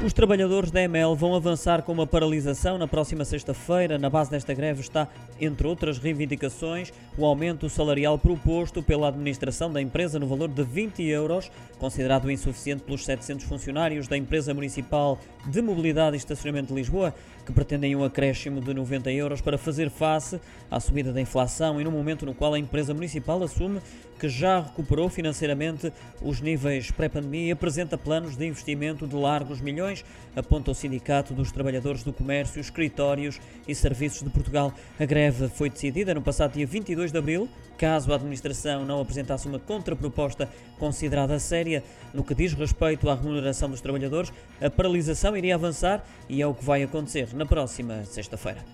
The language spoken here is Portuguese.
Os trabalhadores da EML vão avançar com uma paralisação na próxima sexta-feira. Na base desta greve está, entre outras reivindicações, o aumento salarial proposto pela administração da empresa no valor de 20 euros, considerado insuficiente pelos 700 funcionários da empresa municipal de mobilidade e estacionamento de Lisboa, que pretendem um acréscimo de 90 euros para fazer face à subida da inflação e no momento no qual a empresa municipal assume que já recuperou financeiramente os níveis pré-pandemia e apresenta planos de investimento de largos milhões, aponta o Sindicato dos Trabalhadores do Comércio, Escritórios e Serviços de Portugal. A greve foi decidida no passado dia 22 de abril, caso a administração não apresentasse uma contraproposta considerada séria no que diz respeito à remuneração dos trabalhadores, a paralisação iria avançar e é o que vai acontecer na próxima sexta-feira.